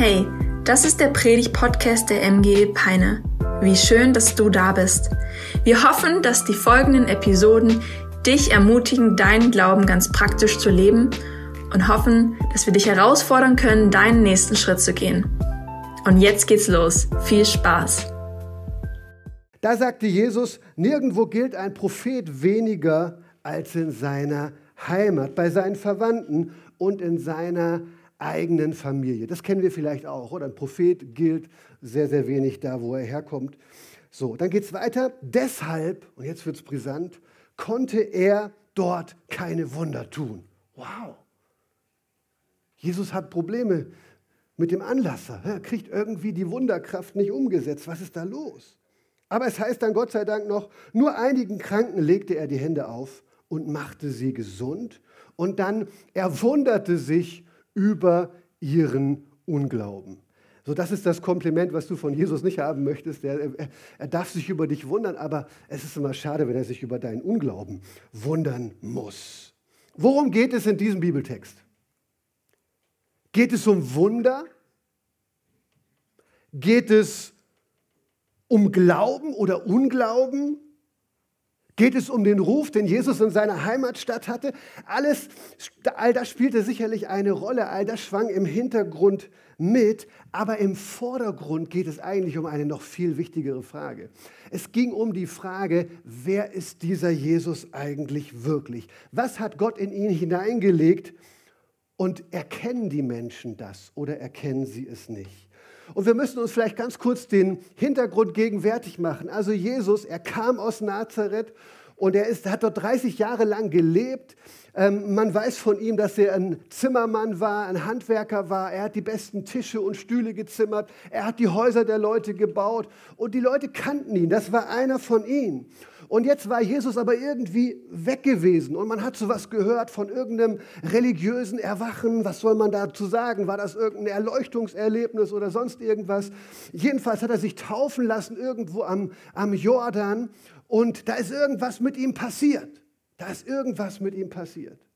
Hey, das ist der Predig-Podcast der MG Peine. Wie schön, dass du da bist. Wir hoffen, dass die folgenden Episoden dich ermutigen, deinen Glauben ganz praktisch zu leben und hoffen, dass wir dich herausfordern können, deinen nächsten Schritt zu gehen. Und jetzt geht's los. Viel Spaß. Da sagte Jesus, nirgendwo gilt ein Prophet weniger als in seiner Heimat, bei seinen Verwandten und in seiner eigenen Familie. Das kennen wir vielleicht auch, oder? Ein Prophet gilt sehr, sehr wenig da, wo er herkommt. So, dann geht es weiter. Deshalb, und jetzt wird es brisant, konnte er dort keine Wunder tun. Wow. Jesus hat Probleme mit dem Anlasser. Er kriegt irgendwie die Wunderkraft nicht umgesetzt. Was ist da los? Aber es heißt dann Gott sei Dank noch, nur einigen Kranken legte er die Hände auf und machte sie gesund. Und dann er wunderte sich über ihren Unglauben. So, das ist das Kompliment, was du von Jesus nicht haben möchtest. Er, er, darf sich über dich wundern, aber es ist immer schade, wenn er sich über deinen Unglauben wundern muss. Worum geht es in diesem Bibeltext? Geht es um Wunder? Geht es um Glauben oder Unglauben? Geht es um den Ruf, den Jesus in seiner Heimatstadt hatte? Alles, all das spielte sicherlich eine Rolle, all das schwang im Hintergrund mit, aber im Vordergrund geht es eigentlich um eine noch viel wichtigere Frage. Es ging um die Frage, wer ist dieser Jesus eigentlich wirklich? Was hat Gott in ihn hineingelegt und erkennen die Menschen das oder erkennen sie es nicht? Und wir müssen uns vielleicht ganz kurz den Hintergrund gegenwärtig machen. Also Jesus, er kam aus Nazareth und er ist, hat dort 30 Jahre lang gelebt. Ähm, man weiß von ihm, dass er ein Zimmermann war, ein Handwerker war. Er hat die besten Tische und Stühle gezimmert. Er hat die Häuser der Leute gebaut. Und die Leute kannten ihn. Das war einer von ihnen. Und jetzt war Jesus aber irgendwie weg gewesen und man hat so was gehört von irgendeinem religiösen Erwachen. Was soll man dazu sagen? War das irgendein Erleuchtungserlebnis oder sonst irgendwas? Jedenfalls hat er sich taufen lassen irgendwo am, am Jordan und da ist irgendwas mit ihm passiert. Da ist irgendwas mit ihm passiert.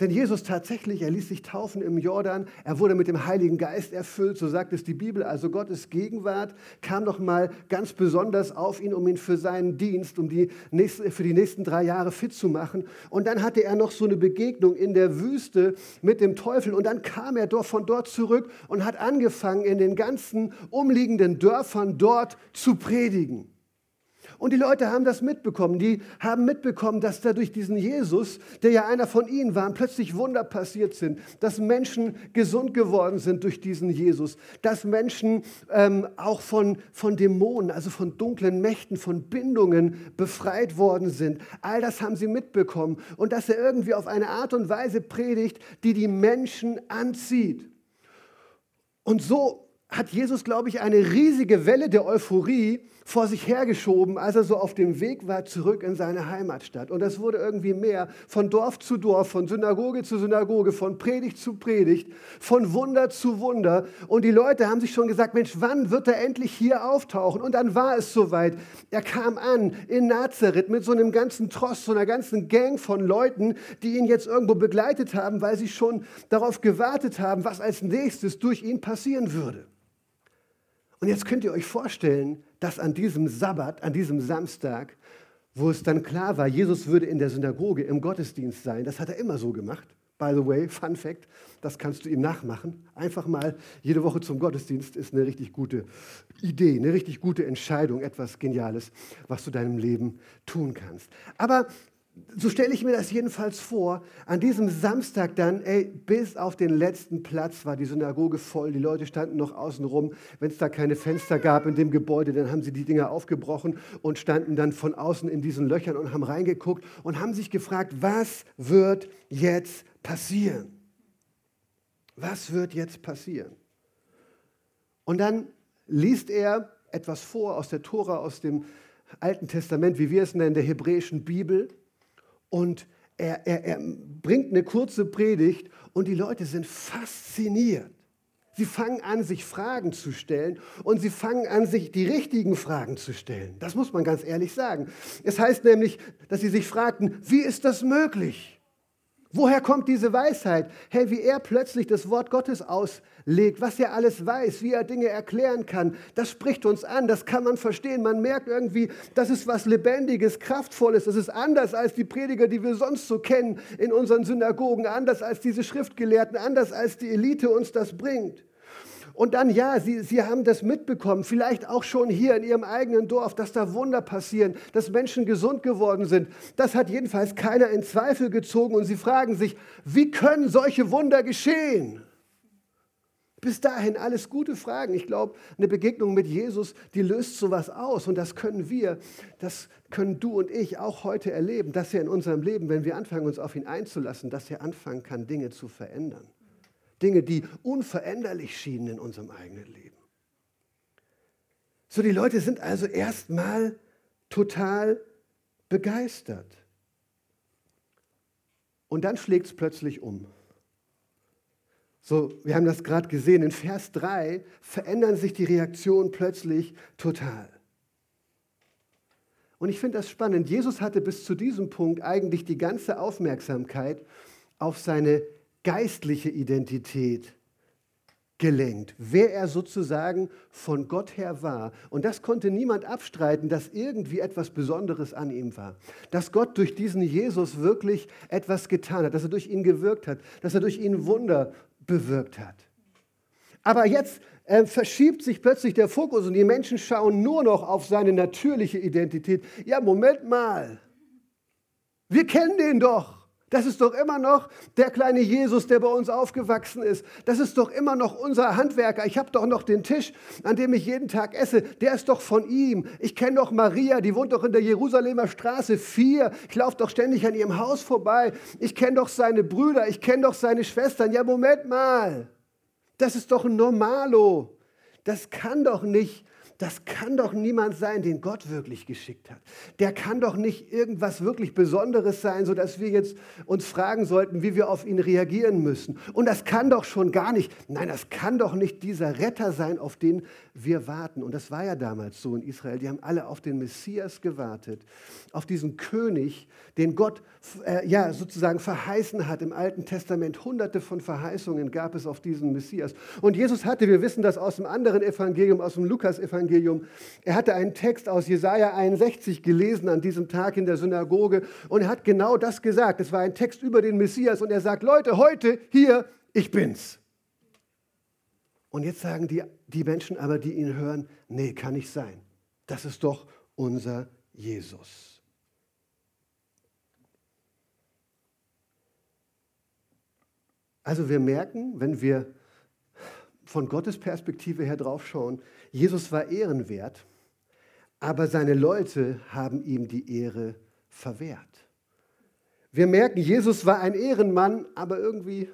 Denn Jesus tatsächlich, er ließ sich taufen im Jordan, er wurde mit dem Heiligen Geist erfüllt, so sagt es die Bibel. Also Gottes Gegenwart kam noch mal ganz besonders auf ihn, um ihn für seinen Dienst, um die nächsten, für die nächsten drei Jahre fit zu machen. Und dann hatte er noch so eine Begegnung in der Wüste mit dem Teufel. Und dann kam er von dort zurück und hat angefangen, in den ganzen umliegenden Dörfern dort zu predigen. Und die Leute haben das mitbekommen. Die haben mitbekommen, dass da durch diesen Jesus, der ja einer von ihnen war, plötzlich Wunder passiert sind. Dass Menschen gesund geworden sind durch diesen Jesus. Dass Menschen ähm, auch von, von Dämonen, also von dunklen Mächten, von Bindungen befreit worden sind. All das haben sie mitbekommen. Und dass er irgendwie auf eine Art und Weise predigt, die die Menschen anzieht. Und so hat Jesus, glaube ich, eine riesige Welle der Euphorie vor sich hergeschoben, als er so auf dem Weg war zurück in seine Heimatstadt. Und das wurde irgendwie mehr von Dorf zu Dorf, von Synagoge zu Synagoge, von Predigt zu Predigt, von Wunder zu Wunder. Und die Leute haben sich schon gesagt, Mensch, wann wird er endlich hier auftauchen? Und dann war es soweit. Er kam an in Nazareth mit so einem ganzen Trost, so einer ganzen Gang von Leuten, die ihn jetzt irgendwo begleitet haben, weil sie schon darauf gewartet haben, was als nächstes durch ihn passieren würde. Und jetzt könnt ihr euch vorstellen, dass an diesem Sabbat, an diesem Samstag, wo es dann klar war, Jesus würde in der Synagoge im Gottesdienst sein, das hat er immer so gemacht. By the way, Fun Fact, das kannst du ihm nachmachen. Einfach mal jede Woche zum Gottesdienst ist eine richtig gute Idee, eine richtig gute Entscheidung, etwas Geniales, was du deinem Leben tun kannst. Aber so stelle ich mir das jedenfalls vor, an diesem Samstag dann, ey, bis auf den letzten Platz war die Synagoge voll, die Leute standen noch außen rum. Wenn es da keine Fenster gab in dem Gebäude, dann haben sie die Dinger aufgebrochen und standen dann von außen in diesen Löchern und haben reingeguckt und haben sich gefragt, was wird jetzt passieren? Was wird jetzt passieren? Und dann liest er etwas vor aus der Tora, aus dem Alten Testament, wie wir es nennen, der hebräischen Bibel. Und er, er, er bringt eine kurze Predigt und die Leute sind fasziniert. Sie fangen an, sich Fragen zu stellen und sie fangen an, sich die richtigen Fragen zu stellen. Das muss man ganz ehrlich sagen. Es heißt nämlich, dass sie sich fragten, wie ist das möglich? Woher kommt diese Weisheit? Hey, wie er plötzlich das Wort Gottes auslegt, was er alles weiß, wie er Dinge erklären kann, das spricht uns an, das kann man verstehen. Man merkt irgendwie, das ist was Lebendiges, Kraftvolles. Das ist anders als die Prediger, die wir sonst so kennen in unseren Synagogen, anders als diese Schriftgelehrten, anders als die Elite uns das bringt. Und dann, ja, sie, sie haben das mitbekommen, vielleicht auch schon hier in ihrem eigenen Dorf, dass da Wunder passieren, dass Menschen gesund geworden sind. Das hat jedenfalls keiner in Zweifel gezogen und sie fragen sich, wie können solche Wunder geschehen? Bis dahin alles gute Fragen. Ich glaube, eine Begegnung mit Jesus, die löst sowas aus. Und das können wir, das können du und ich auch heute erleben, dass er in unserem Leben, wenn wir anfangen, uns auf ihn einzulassen, dass er anfangen kann, Dinge zu verändern. Dinge, die unveränderlich schienen in unserem eigenen Leben. So, die Leute sind also erstmal total begeistert. Und dann schlägt es plötzlich um. So, wir haben das gerade gesehen, in Vers 3 verändern sich die Reaktionen plötzlich total. Und ich finde das spannend. Jesus hatte bis zu diesem Punkt eigentlich die ganze Aufmerksamkeit auf seine geistliche Identität gelenkt, wer er sozusagen von Gott her war. Und das konnte niemand abstreiten, dass irgendwie etwas Besonderes an ihm war. Dass Gott durch diesen Jesus wirklich etwas getan hat, dass er durch ihn gewirkt hat, dass er durch ihn Wunder bewirkt hat. Aber jetzt äh, verschiebt sich plötzlich der Fokus und die Menschen schauen nur noch auf seine natürliche Identität. Ja, Moment mal. Wir kennen den doch. Das ist doch immer noch der kleine Jesus, der bei uns aufgewachsen ist. Das ist doch immer noch unser Handwerker. Ich habe doch noch den Tisch, an dem ich jeden Tag esse. Der ist doch von ihm. Ich kenne doch Maria, die wohnt doch in der Jerusalemer Straße 4. Ich laufe doch ständig an ihrem Haus vorbei. Ich kenne doch seine Brüder, ich kenne doch seine Schwestern. Ja, Moment mal. Das ist doch ein Normalo. Das kann doch nicht das kann doch niemand sein, den Gott wirklich geschickt hat. Der kann doch nicht irgendwas wirklich Besonderes sein, sodass wir jetzt uns fragen sollten, wie wir auf ihn reagieren müssen. Und das kann doch schon gar nicht, nein, das kann doch nicht dieser Retter sein, auf den wir warten. Und das war ja damals so in Israel. Die haben alle auf den Messias gewartet, auf diesen König, den Gott äh, ja sozusagen verheißen hat im Alten Testament. Hunderte von Verheißungen gab es auf diesen Messias. Und Jesus hatte, wir wissen das aus dem anderen Evangelium, aus dem Lukas-Evangelium, er hatte einen Text aus Jesaja 61 gelesen an diesem Tag in der Synagoge und er hat genau das gesagt. Es war ein Text über den Messias und er sagt: Leute, heute hier, ich bin's. Und jetzt sagen die, die Menschen aber, die ihn hören, nee, kann nicht sein. Das ist doch unser Jesus. Also wir merken, wenn wir von Gottes Perspektive her draufschauen, Jesus war ehrenwert, aber seine Leute haben ihm die Ehre verwehrt. Wir merken, Jesus war ein Ehrenmann, aber irgendwie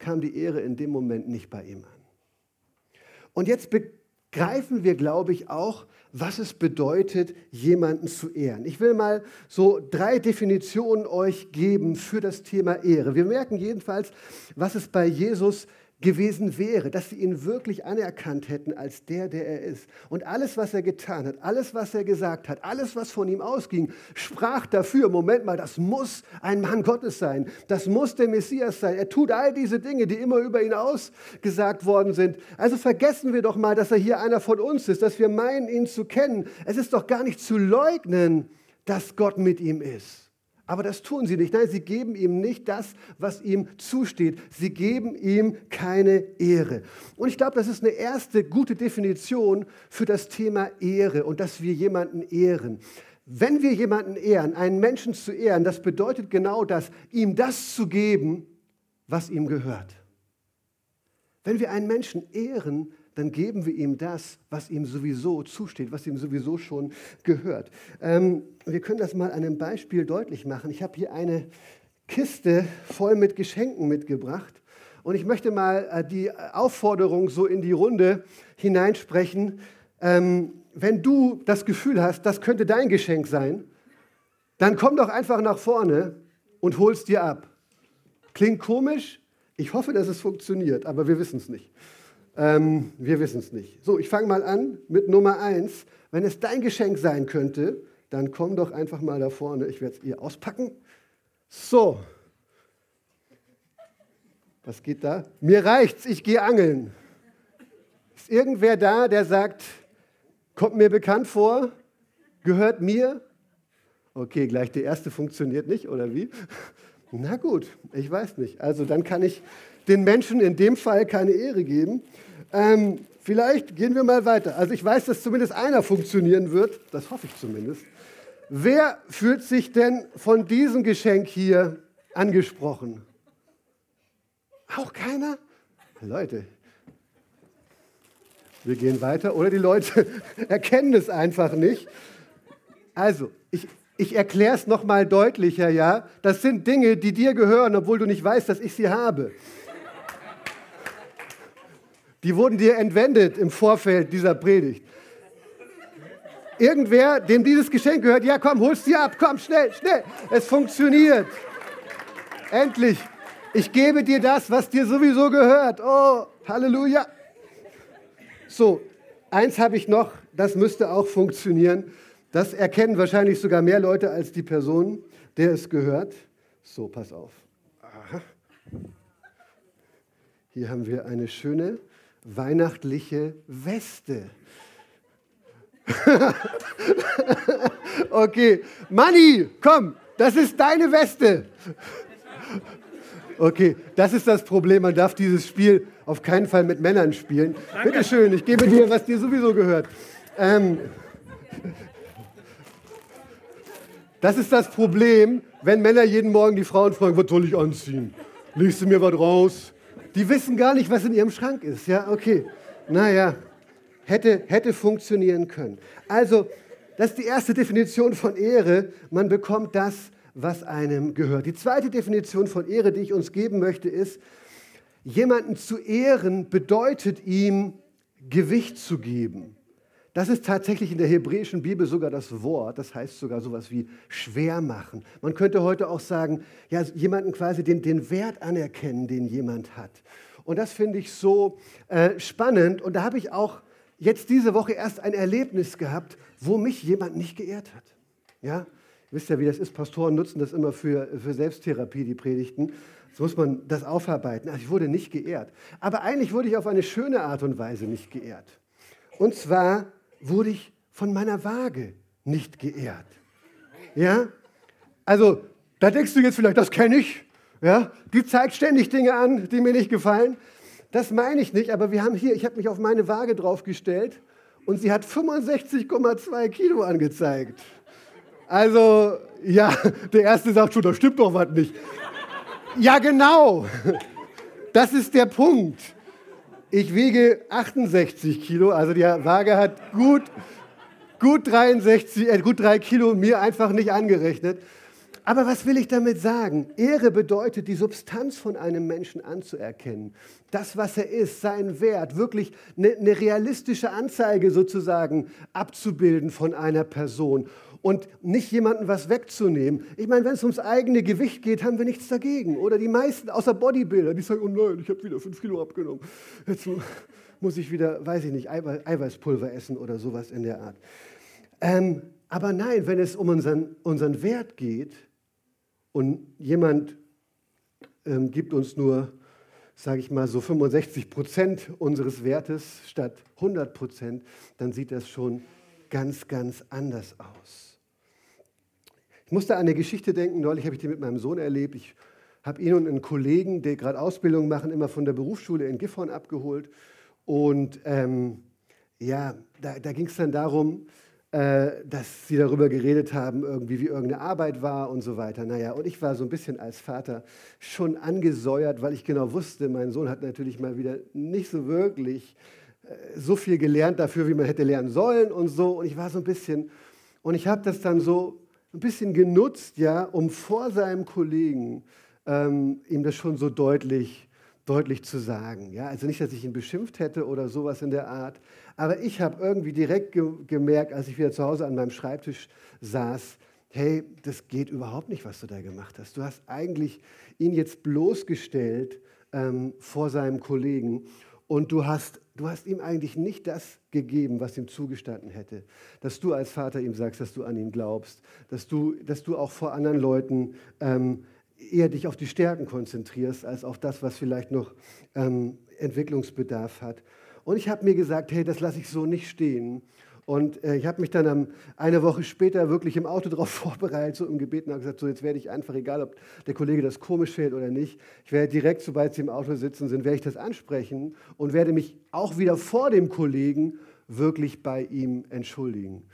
kam die Ehre in dem Moment nicht bei ihm an. Und jetzt begreifen wir, glaube ich, auch, was es bedeutet, jemanden zu ehren. Ich will mal so drei Definitionen euch geben für das Thema Ehre. Wir merken jedenfalls, was es bei Jesus gewesen wäre, dass sie ihn wirklich anerkannt hätten als der, der er ist. Und alles, was er getan hat, alles, was er gesagt hat, alles, was von ihm ausging, sprach dafür, Moment mal, das muss ein Mann Gottes sein, das muss der Messias sein. Er tut all diese Dinge, die immer über ihn ausgesagt worden sind. Also vergessen wir doch mal, dass er hier einer von uns ist, dass wir meinen, ihn zu kennen. Es ist doch gar nicht zu leugnen, dass Gott mit ihm ist. Aber das tun sie nicht. Nein, sie geben ihm nicht das, was ihm zusteht. Sie geben ihm keine Ehre. Und ich glaube, das ist eine erste gute Definition für das Thema Ehre und dass wir jemanden ehren. Wenn wir jemanden ehren, einen Menschen zu ehren, das bedeutet genau das, ihm das zu geben, was ihm gehört. Wenn wir einen Menschen ehren, dann geben wir ihm das, was ihm sowieso zusteht, was ihm sowieso schon gehört. Ähm, wir können das mal an einem Beispiel deutlich machen. Ich habe hier eine Kiste voll mit Geschenken mitgebracht und ich möchte mal äh, die Aufforderung so in die Runde hineinsprechen. Ähm, wenn du das Gefühl hast, das könnte dein Geschenk sein, dann komm doch einfach nach vorne und hol's dir ab. Klingt komisch? Ich hoffe, dass es funktioniert, aber wir wissen es nicht. Ähm, wir wissen es nicht. So, ich fange mal an mit Nummer eins. Wenn es dein Geschenk sein könnte, dann komm doch einfach mal da vorne. Ich werde es ihr auspacken. So. Was geht da? Mir reicht's, ich gehe angeln. Ist irgendwer da, der sagt, kommt mir bekannt vor, gehört mir? Okay, gleich der erste funktioniert nicht, oder wie? Na gut, ich weiß nicht. Also dann kann ich den Menschen in dem Fall keine Ehre geben. Ähm, vielleicht gehen wir mal weiter. Also ich weiß, dass zumindest einer funktionieren wird. Das hoffe ich zumindest. Wer fühlt sich denn von diesem Geschenk hier angesprochen? Auch keiner? Leute, wir gehen weiter. Oder die Leute erkennen es einfach nicht. Also, ich, ich erkläre es nochmal deutlicher, ja. Das sind Dinge, die dir gehören, obwohl du nicht weißt, dass ich sie habe. Die wurden dir entwendet im Vorfeld dieser Predigt. Irgendwer, dem dieses Geschenk gehört, ja komm, hol's dir ab, komm, schnell, schnell. Es funktioniert. Endlich. Ich gebe dir das, was dir sowieso gehört. Oh, Halleluja. So, eins habe ich noch, das müsste auch funktionieren. Das erkennen wahrscheinlich sogar mehr Leute als die Person, der es gehört. So, pass auf. Aha. Hier haben wir eine schöne weihnachtliche Weste. okay, Manni, komm, das ist deine Weste. Okay, das ist das Problem. Man darf dieses Spiel auf keinen Fall mit Männern spielen. Danke. Bitte schön, ich gebe dir, was dir sowieso gehört. Ähm, das ist das Problem, wenn Männer jeden Morgen die Frauen fragen, was soll ich anziehen? Legst du mir was raus? Die wissen gar nicht, was in ihrem Schrank ist. Ja, okay. Naja, hätte, hätte funktionieren können. Also, das ist die erste Definition von Ehre. Man bekommt das, was einem gehört. Die zweite Definition von Ehre, die ich uns geben möchte, ist, jemanden zu ehren bedeutet ihm Gewicht zu geben. Das ist tatsächlich in der hebräischen Bibel sogar das Wort, das heißt sogar sowas wie schwer machen. Man könnte heute auch sagen, ja, jemanden quasi den, den Wert anerkennen, den jemand hat. Und das finde ich so äh, spannend. Und da habe ich auch jetzt diese Woche erst ein Erlebnis gehabt, wo mich jemand nicht geehrt hat. Ja, wisst ja, wie das ist. Pastoren nutzen das immer für, für Selbsttherapie, die Predigten. So muss man das aufarbeiten. Also ich wurde nicht geehrt. Aber eigentlich wurde ich auf eine schöne Art und Weise nicht geehrt. Und zwar wurde ich von meiner Waage nicht geehrt. Ja? Also, da denkst du jetzt vielleicht, das kenne ich. Ja? Die zeigt ständig Dinge an, die mir nicht gefallen. Das meine ich nicht, aber wir haben hier, ich habe mich auf meine Waage draufgestellt und sie hat 65,2 Kilo angezeigt. Also, ja, der Erste sagt schon, da stimmt doch was nicht. Ja, genau. Das ist der Punkt. Ich wiege 68 Kilo, also die Waage hat gut, gut, 63, äh, gut drei Kilo mir einfach nicht angerechnet. Aber was will ich damit sagen? Ehre bedeutet, die Substanz von einem Menschen anzuerkennen. Das, was er ist, seinen Wert, wirklich eine, eine realistische Anzeige sozusagen abzubilden von einer Person und nicht jemandem was wegzunehmen. Ich meine, wenn es ums eigene Gewicht geht, haben wir nichts dagegen. Oder die meisten, außer Bodybuilder, die sagen, oh nein, ich habe wieder fünf Kilo abgenommen. Jetzt muss ich wieder, weiß ich nicht, Eiweißpulver essen oder sowas in der Art. Ähm, aber nein, wenn es um unseren, unseren Wert geht und jemand ähm, gibt uns nur, sage ich mal, so 65 Prozent unseres Wertes statt 100 Prozent, dann sieht das schon ganz, ganz anders aus. Ich musste an eine Geschichte denken, neulich habe ich die mit meinem Sohn erlebt. Ich habe ihn und einen Kollegen, der gerade Ausbildung machen, immer von der Berufsschule in Gifhorn abgeholt. Und ähm, ja, da, da ging es dann darum, äh, dass sie darüber geredet haben, irgendwie wie irgendeine Arbeit war und so weiter. Naja, und ich war so ein bisschen als Vater schon angesäuert, weil ich genau wusste, mein Sohn hat natürlich mal wieder nicht so wirklich äh, so viel gelernt dafür, wie man hätte lernen sollen und so. Und ich war so ein bisschen, und ich habe das dann so ein bisschen genutzt, ja, um vor seinem Kollegen ähm, ihm das schon so deutlich, deutlich zu sagen. Ja? Also nicht, dass ich ihn beschimpft hätte oder sowas in der Art, aber ich habe irgendwie direkt ge gemerkt, als ich wieder zu Hause an meinem Schreibtisch saß, hey, das geht überhaupt nicht, was du da gemacht hast. Du hast eigentlich ihn jetzt bloßgestellt ähm, vor seinem Kollegen und du hast, du hast ihm eigentlich nicht das gegeben, was ihm zugestanden hätte. Dass du als Vater ihm sagst, dass du an ihn glaubst, dass du, dass du auch vor anderen Leuten ähm, eher dich auf die Stärken konzentrierst, als auf das, was vielleicht noch ähm, Entwicklungsbedarf hat. Und ich habe mir gesagt, hey, das lasse ich so nicht stehen. Und äh, ich habe mich dann um, eine Woche später wirklich im Auto darauf vorbereitet, so im Gebet und gesagt, so jetzt werde ich einfach, egal ob der Kollege das komisch fällt oder nicht, ich werde direkt, sobald sie im Auto sitzen sind, werde ich das ansprechen und werde mich auch wieder vor dem Kollegen wirklich bei ihm entschuldigen.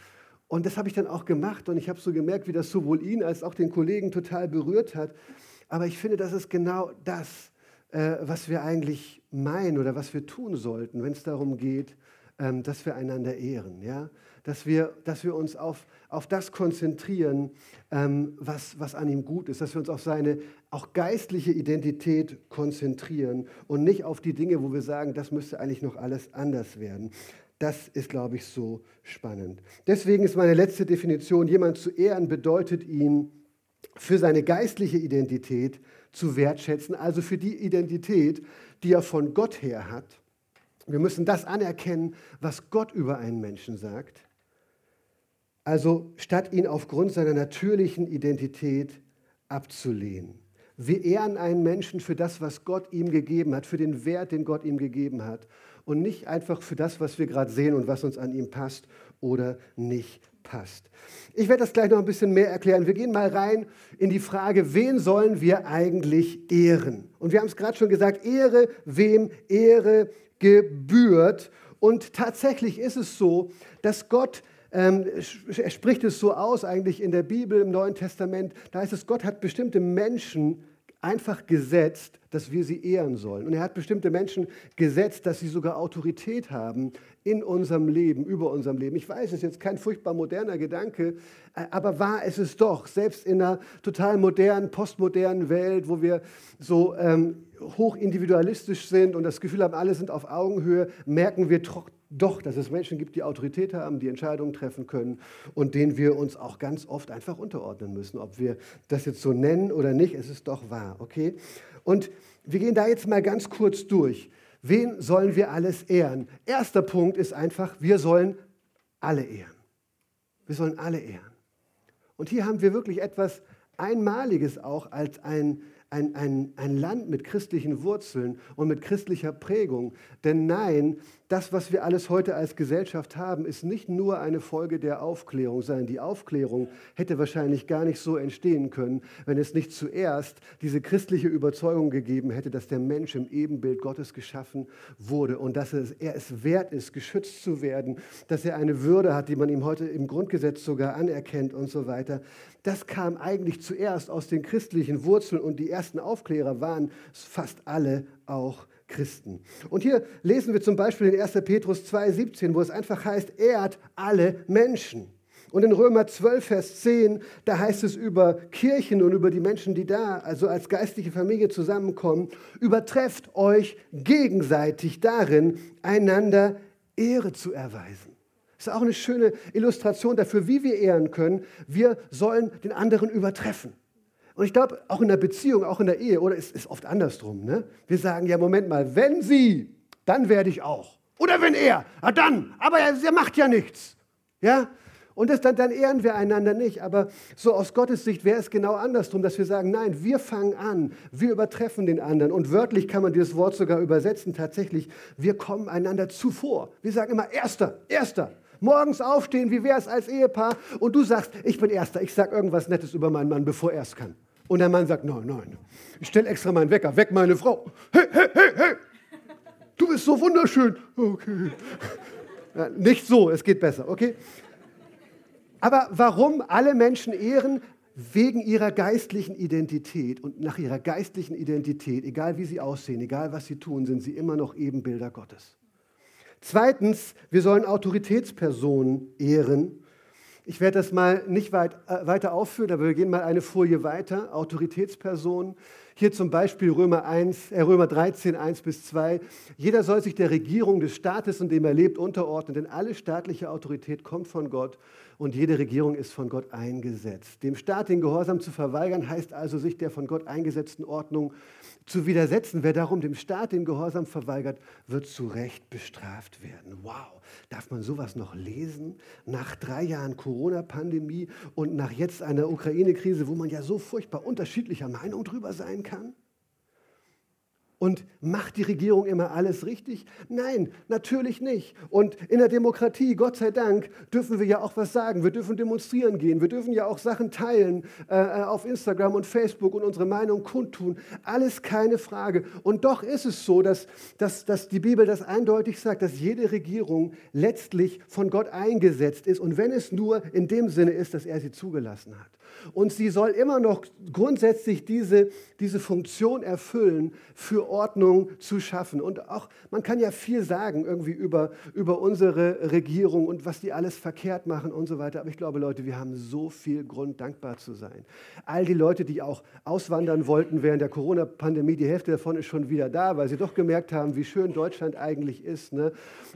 Und das habe ich dann auch gemacht und ich habe so gemerkt, wie das sowohl ihn als auch den Kollegen total berührt hat. Aber ich finde, das ist genau das, äh, was wir eigentlich meinen oder was wir tun sollten, wenn es darum geht, ähm, dass wir einander ehren. Ja? Dass, wir, dass wir uns auf, auf das konzentrieren, ähm, was, was an ihm gut ist. Dass wir uns auf seine auch geistliche Identität konzentrieren und nicht auf die Dinge, wo wir sagen, das müsste eigentlich noch alles anders werden. Das ist, glaube ich, so spannend. Deswegen ist meine letzte Definition, jemand zu ehren bedeutet ihn für seine geistliche Identität zu wertschätzen, also für die Identität, die er von Gott her hat. Wir müssen das anerkennen, was Gott über einen Menschen sagt. Also statt ihn aufgrund seiner natürlichen Identität abzulehnen. Wir ehren einen Menschen für das, was Gott ihm gegeben hat, für den Wert, den Gott ihm gegeben hat und nicht einfach für das, was wir gerade sehen und was uns an ihm passt oder nicht passt. Ich werde das gleich noch ein bisschen mehr erklären. Wir gehen mal rein in die Frage, wen sollen wir eigentlich ehren? Und wir haben es gerade schon gesagt, Ehre, wem Ehre gebührt. Und tatsächlich ist es so, dass Gott ähm, er spricht es so aus eigentlich in der Bibel, im Neuen Testament. Da heißt es, Gott hat bestimmte Menschen einfach gesetzt, dass wir sie ehren sollen. Und er hat bestimmte Menschen gesetzt, dass sie sogar Autorität haben in unserem Leben, über unserem Leben. Ich weiß, es ist jetzt kein furchtbar moderner Gedanke, äh, aber wahr ist es doch. Selbst in einer total modernen, postmodernen Welt, wo wir so ähm, hoch individualistisch sind und das Gefühl haben, alle sind auf Augenhöhe, merken wir doch, dass es Menschen gibt, die Autorität haben, die Entscheidungen treffen können und denen wir uns auch ganz oft einfach unterordnen müssen. Ob wir das jetzt so nennen oder nicht, es ist doch wahr, okay? Und wir gehen da jetzt mal ganz kurz durch. Wen sollen wir alles ehren? Erster Punkt ist einfach, wir sollen alle ehren. Wir sollen alle ehren. Und hier haben wir wirklich etwas Einmaliges auch als ein ein, ein, ein Land mit christlichen Wurzeln und mit christlicher Prägung. Denn nein, das, was wir alles heute als Gesellschaft haben, ist nicht nur eine Folge der Aufklärung, sondern die Aufklärung hätte wahrscheinlich gar nicht so entstehen können, wenn es nicht zuerst diese christliche Überzeugung gegeben hätte, dass der Mensch im Ebenbild Gottes geschaffen wurde und dass er es wert ist, geschützt zu werden, dass er eine Würde hat, die man ihm heute im Grundgesetz sogar anerkennt und so weiter. Das kam eigentlich zuerst aus den christlichen Wurzeln und die ersten Aufklärer waren fast alle auch Christen. Und hier lesen wir zum Beispiel in 1. Petrus 2,17, wo es einfach heißt, ehrt alle Menschen. Und in Römer 12, Vers 10, da heißt es über Kirchen und über die Menschen, die da, also als geistliche Familie zusammenkommen, übertrefft euch gegenseitig darin, einander Ehre zu erweisen. Das ist auch eine schöne Illustration dafür, wie wir ehren können. Wir sollen den anderen übertreffen. Und ich glaube, auch in der Beziehung, auch in der Ehe, oder es ist oft andersrum. Ne? Wir sagen, ja, Moment mal, wenn sie, dann werde ich auch. Oder wenn er, ja dann, aber er, er macht ja nichts. Ja? Und das, dann, dann ehren wir einander nicht. Aber so aus Gottes Sicht wäre es genau andersrum, dass wir sagen, nein, wir fangen an, wir übertreffen den anderen. Und wörtlich kann man dieses Wort sogar übersetzen, tatsächlich, wir kommen einander zuvor. Wir sagen immer, erster, erster. Morgens aufstehen, wie wäre es als Ehepaar? Und du sagst, ich bin Erster, ich sage irgendwas Nettes über meinen Mann, bevor er es kann. Und der Mann sagt, nein, nein, ich stelle extra meinen Wecker, weck meine Frau. Hey, hey, hey, hey, du bist so wunderschön. Okay. Nicht so, es geht besser, okay? Aber warum alle Menschen ehren? Wegen ihrer geistlichen Identität und nach ihrer geistlichen Identität, egal wie sie aussehen, egal was sie tun, sind sie immer noch Ebenbilder Gottes. Zweitens, wir sollen Autoritätspersonen ehren. Ich werde das mal nicht weit, äh, weiter aufführen, aber wir gehen mal eine Folie weiter. Autoritätspersonen. Hier zum Beispiel Römer, 1, äh Römer 13, 1 bis 2. Jeder soll sich der Regierung des Staates, in dem er lebt, unterordnen, denn alle staatliche Autorität kommt von Gott und jede Regierung ist von Gott eingesetzt. Dem Staat den Gehorsam zu verweigern, heißt also, sich der von Gott eingesetzten Ordnung zu widersetzen. Wer darum dem Staat den Gehorsam verweigert, wird zu Recht bestraft werden. Wow, darf man sowas noch lesen? Nach drei Jahren Corona-Pandemie und nach jetzt einer Ukraine-Krise, wo man ja so furchtbar unterschiedlicher Meinung drüber sein kann? Und macht die Regierung immer alles richtig? Nein, natürlich nicht. Und in der Demokratie, Gott sei Dank, dürfen wir ja auch was sagen. Wir dürfen demonstrieren gehen. Wir dürfen ja auch Sachen teilen äh, äh, auf Instagram und Facebook und unsere Meinung kundtun. Alles keine Frage. Und doch ist es so, dass, dass, dass die Bibel das eindeutig sagt, dass jede Regierung letztlich von Gott eingesetzt ist. Und wenn es nur in dem Sinne ist, dass er sie zugelassen hat. Und sie soll immer noch grundsätzlich diese, diese Funktion erfüllen, für Ordnung zu schaffen. Und auch, man kann ja viel sagen irgendwie über, über unsere Regierung und was die alles verkehrt machen und so weiter. Aber ich glaube, Leute, wir haben so viel Grund, dankbar zu sein. All die Leute, die auch auswandern wollten während der Corona-Pandemie, die Hälfte davon ist schon wieder da, weil sie doch gemerkt haben, wie schön Deutschland eigentlich ist. Ne?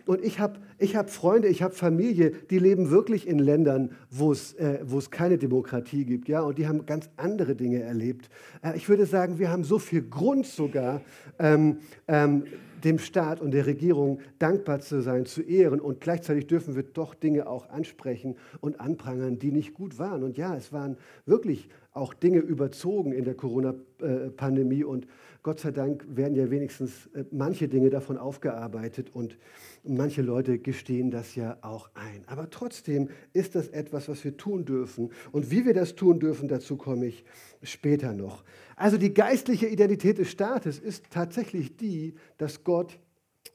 Und ich habe ich hab Freunde, ich habe Familie, die leben wirklich in Ländern, wo es äh, keine Demokratie gibt ja, und die haben ganz andere Dinge erlebt. Äh, ich würde sagen, wir haben so viel Grund sogar, ähm, ähm, dem Staat und der Regierung dankbar zu sein, zu ehren. Und gleichzeitig dürfen wir doch Dinge auch ansprechen und anprangern, die nicht gut waren. Und ja, es waren wirklich auch Dinge überzogen in der Corona-Pandemie. Und Gott sei Dank werden ja wenigstens äh, manche Dinge davon aufgearbeitet und manche Leute gestehen das ja auch ein. Aber trotzdem ist das etwas, was wir tun dürfen. Und wie wir das tun dürfen, dazu komme ich später noch. Also die geistliche Identität des Staates ist tatsächlich die, dass Gott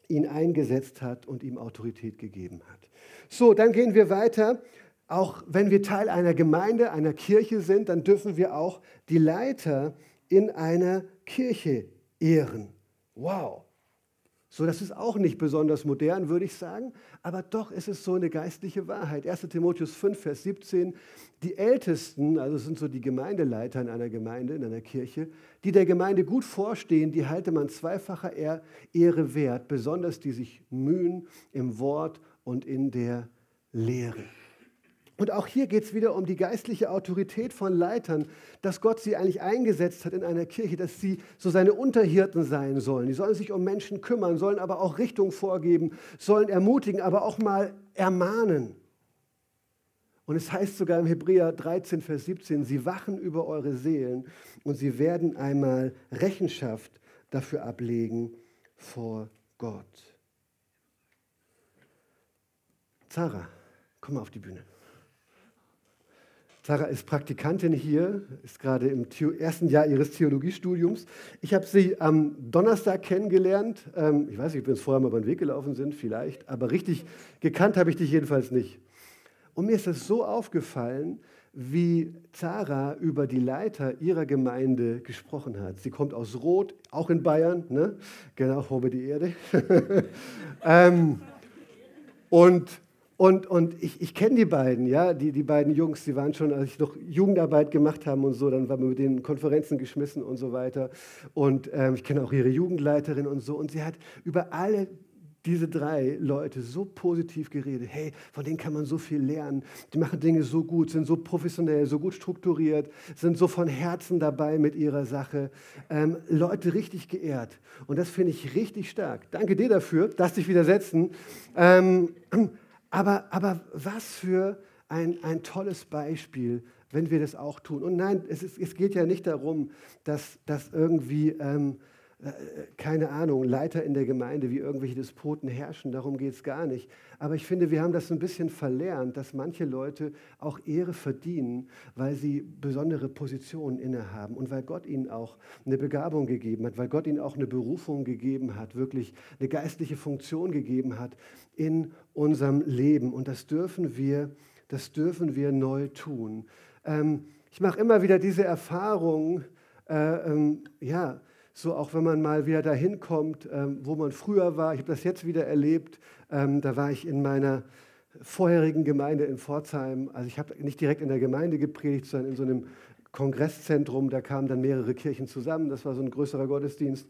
ihn eingesetzt hat und ihm Autorität gegeben hat. So, dann gehen wir weiter. Auch wenn wir Teil einer Gemeinde, einer Kirche sind, dann dürfen wir auch die Leiter in einer Kirche ehren. Wow. So, das ist auch nicht besonders modern, würde ich sagen, aber doch ist es so eine geistliche Wahrheit. 1. Timotheus 5, Vers 17, die Ältesten, also sind so die Gemeindeleiter in einer Gemeinde, in einer Kirche, die der Gemeinde gut vorstehen, die halte man zweifacher Ehre wert, besonders die sich mühen im Wort und in der Lehre. Und auch hier geht es wieder um die geistliche Autorität von Leitern, dass Gott sie eigentlich eingesetzt hat in einer Kirche, dass sie so seine Unterhirten sein sollen. Die sollen sich um Menschen kümmern, sollen aber auch Richtung vorgeben, sollen ermutigen, aber auch mal ermahnen. Und es heißt sogar im Hebräer 13, Vers 17, sie wachen über eure Seelen und sie werden einmal Rechenschaft dafür ablegen vor Gott. Zara, komm mal auf die Bühne. Sarah ist Praktikantin hier, ist gerade im ersten Jahr ihres Theologiestudiums. Ich habe sie am Donnerstag kennengelernt. Ähm, ich weiß nicht, ob wir uns vorher mal über den Weg gelaufen sind, vielleicht, aber richtig gekannt habe ich dich jedenfalls nicht. Und mir ist es so aufgefallen, wie Zara über die Leiter ihrer Gemeinde gesprochen hat. Sie kommt aus Roth, auch in Bayern, ne? genau, hobe die Erde. ähm, und und, und ich, ich kenne die beiden, ja, die, die beiden Jungs, die waren schon, als ich noch Jugendarbeit gemacht habe und so, dann waren wir mit denen Konferenzen geschmissen und so weiter. Und ähm, ich kenne auch ihre Jugendleiterin und so. Und sie hat über alle diese drei Leute so positiv geredet. Hey, von denen kann man so viel lernen. Die machen Dinge so gut, sind so professionell, so gut strukturiert, sind so von Herzen dabei mit ihrer Sache. Ähm, Leute richtig geehrt. Und das finde ich richtig stark. Danke dir dafür. Darfst dich widersetzen. Ähm, aber, aber was für ein, ein tolles Beispiel, wenn wir das auch tun. Und nein, es, ist, es geht ja nicht darum, dass, dass irgendwie, ähm, äh, keine Ahnung, Leiter in der Gemeinde wie irgendwelche Despoten herrschen. Darum geht es gar nicht. Aber ich finde, wir haben das ein bisschen verlernt, dass manche Leute auch Ehre verdienen, weil sie besondere Positionen innehaben und weil Gott ihnen auch eine Begabung gegeben hat, weil Gott ihnen auch eine Berufung gegeben hat, wirklich eine geistliche Funktion gegeben hat in unserem Leben. Und das dürfen wir, das dürfen wir neu tun. Ähm, ich mache immer wieder diese Erfahrung, äh, ähm, ja, so auch wenn man mal wieder dahin kommt, ähm, wo man früher war. Ich habe das jetzt wieder erlebt. Ähm, da war ich in meiner vorherigen Gemeinde in Pforzheim. Also ich habe nicht direkt in der Gemeinde gepredigt, sondern in so einem Kongresszentrum, da kamen dann mehrere Kirchen zusammen, das war so ein größerer Gottesdienst.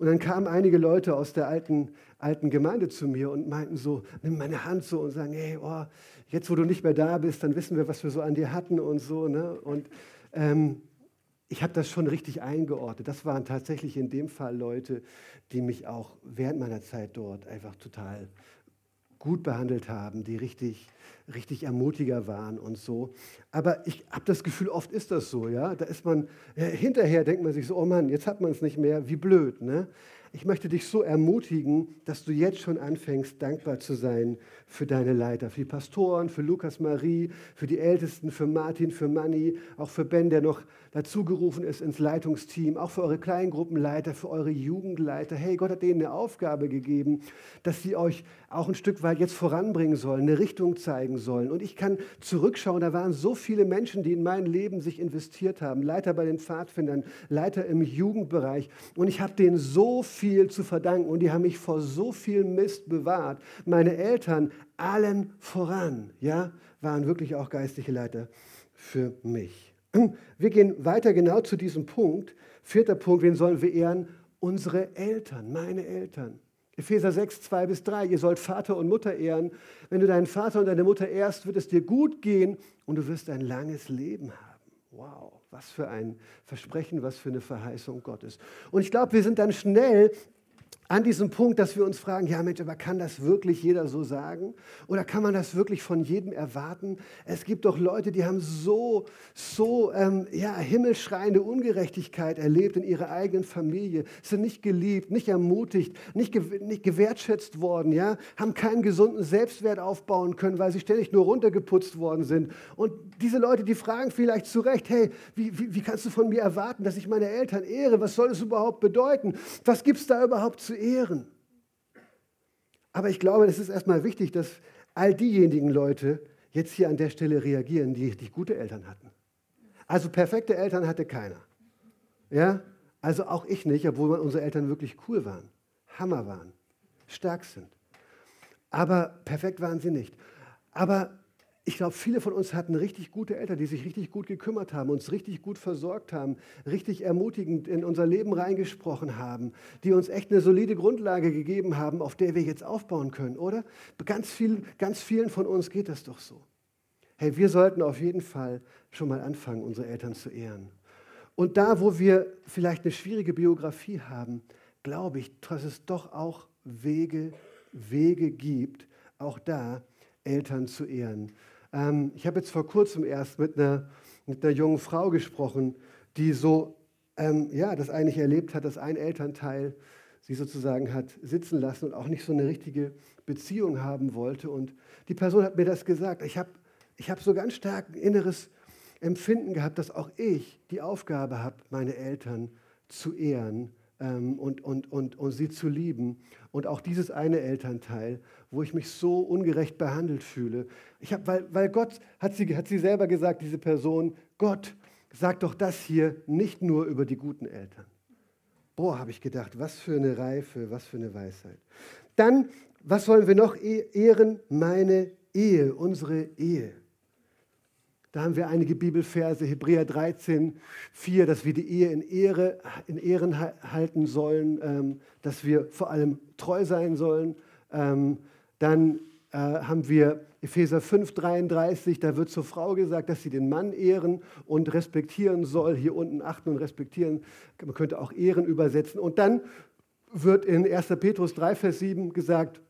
Und dann kamen einige Leute aus der alten, alten Gemeinde zu mir und meinten so, nimm meine Hand so und sagen, hey, oh, jetzt wo du nicht mehr da bist, dann wissen wir, was wir so an dir hatten und so. Ne? Und ähm, ich habe das schon richtig eingeordnet. Das waren tatsächlich in dem Fall Leute, die mich auch während meiner Zeit dort einfach total gut behandelt haben, die richtig, richtig Ermutiger waren und so. Aber ich habe das Gefühl, oft ist das so, ja. Da ist man, äh, hinterher denkt man sich so, oh Mann, jetzt hat man es nicht mehr, wie blöd, ne? Ich möchte dich so ermutigen, dass du jetzt schon anfängst, dankbar zu sein für deine Leiter, für die Pastoren, für Lukas Marie, für die Ältesten, für Martin, für Manni, auch für Ben, der noch dazugerufen ist ins Leitungsteam, auch für eure Kleingruppenleiter, für eure Jugendleiter. Hey, Gott hat denen eine Aufgabe gegeben, dass sie euch auch ein Stück weit jetzt voranbringen sollen, eine Richtung zeigen sollen. Und ich kann zurückschauen, da waren so viele Menschen, die in mein Leben sich investiert haben, Leiter bei den Pfadfindern, Leiter im Jugendbereich. Und ich habe denen so viel zu verdanken und die haben mich vor so viel Mist bewahrt. Meine Eltern, allen voran, ja, waren wirklich auch geistliche Leiter für mich. Wir gehen weiter genau zu diesem Punkt. Vierter Punkt, wen sollen wir ehren? Unsere Eltern, meine Eltern. Epheser 6, 2 bis 3, ihr sollt Vater und Mutter ehren. Wenn du deinen Vater und deine Mutter ehrst, wird es dir gut gehen und du wirst ein langes Leben haben. Wow, was für ein Versprechen, was für eine Verheißung Gottes. Und ich glaube, wir sind dann schnell an diesem Punkt, dass wir uns fragen, ja Mensch, aber kann das wirklich jeder so sagen? Oder kann man das wirklich von jedem erwarten? Es gibt doch Leute, die haben so, so ähm, ja, himmelschreiende Ungerechtigkeit erlebt in ihrer eigenen Familie, sind nicht geliebt, nicht ermutigt, nicht, ge nicht gewertschätzt worden, ja? haben keinen gesunden Selbstwert aufbauen können, weil sie ständig nur runtergeputzt worden sind. Und diese Leute, die fragen vielleicht zu Recht, hey, wie, wie, wie kannst du von mir erwarten, dass ich meine Eltern ehre? Was soll das überhaupt bedeuten? Was gibt es da überhaupt zu ehren. Aber ich glaube, es ist erstmal wichtig, dass all diejenigen Leute jetzt hier an der Stelle reagieren, die richtig gute Eltern hatten. Also perfekte Eltern hatte keiner. Ja? Also auch ich nicht, obwohl unsere Eltern wirklich cool waren, Hammer waren, stark sind. Aber perfekt waren sie nicht. Aber ich glaube, viele von uns hatten richtig gute Eltern, die sich richtig gut gekümmert haben, uns richtig gut versorgt haben, richtig ermutigend in unser Leben reingesprochen haben, die uns echt eine solide Grundlage gegeben haben, auf der wir jetzt aufbauen können, oder? Ganz, viel, ganz vielen von uns geht das doch so. Hey, wir sollten auf jeden Fall schon mal anfangen, unsere Eltern zu ehren. Und da, wo wir vielleicht eine schwierige Biografie haben, glaube ich, dass es doch auch Wege, Wege gibt, auch da Eltern zu ehren. Ähm, ich habe jetzt vor kurzem erst mit einer, mit einer jungen Frau gesprochen, die so ähm, ja, das eigentlich erlebt hat, dass ein Elternteil sie sozusagen hat sitzen lassen und auch nicht so eine richtige Beziehung haben wollte. Und die Person hat mir das gesagt. Ich habe ich hab so ganz stark ein inneres Empfinden gehabt, dass auch ich die Aufgabe habe, meine Eltern zu ehren und, und, und, und sie zu lieben. Und auch dieses eine Elternteil, wo ich mich so ungerecht behandelt fühle. Ich hab, weil, weil Gott, hat sie, hat sie selber gesagt, diese Person, Gott sagt doch das hier nicht nur über die guten Eltern. Boah, habe ich gedacht, was für eine Reife, was für eine Weisheit. Dann, was wollen wir noch e-, ehren? Meine Ehe, unsere Ehe. Da haben wir einige Bibelverse, Hebräer 13, 4, dass wir die Ehe in, Ehre, in Ehren halten sollen, ähm, dass wir vor allem treu sein sollen. Ähm, dann äh, haben wir Epheser 5, 33, da wird zur Frau gesagt, dass sie den Mann ehren und respektieren soll. Hier unten achten und respektieren, man könnte auch Ehren übersetzen. Und dann wird in 1. Petrus 3, Vers 7 gesagt,